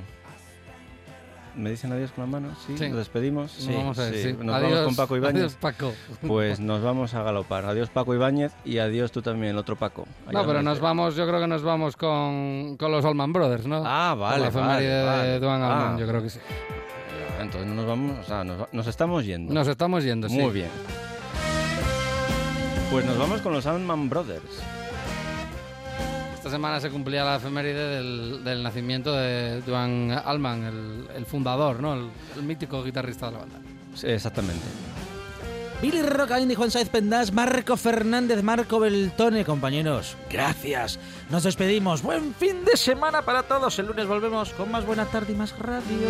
¿Me dicen adiós con la mano? Sí, Sí. nos despedimos. Nos vamos a ver, sí. Nos Adiós, vamos con Paco Ibáñez. Adiós, Paco. Pues nos vamos a galopar. Adiós Paco Ibáñez y adiós tú también, el otro Paco. No, pero nos vamos, yo creo que nos vamos con, con los Allman Brothers, ¿no? Ah, Con vale, la efeméride vale, de vale. Allman, Ah. yo creo que sí. Entonces no nos vamos, o sea, nos, nos estamos yendo. Nos estamos yendo, sí. Muy bien. Pues nos vamos con los Allman Brothers. Esta semana se cumplía la efeméride del, del nacimiento de Duane Allman, el, el fundador, ¿no? El, el mítico guitarrista de la banda. Sí, Exactamente. Billy Rocaín y Juan Saiz Pendas, Marco Fernández, Marco Beltone, compañeros. Gracias. Nos despedimos. Buen fin de semana para todos. El lunes volvemos con más buena tarde y más radio.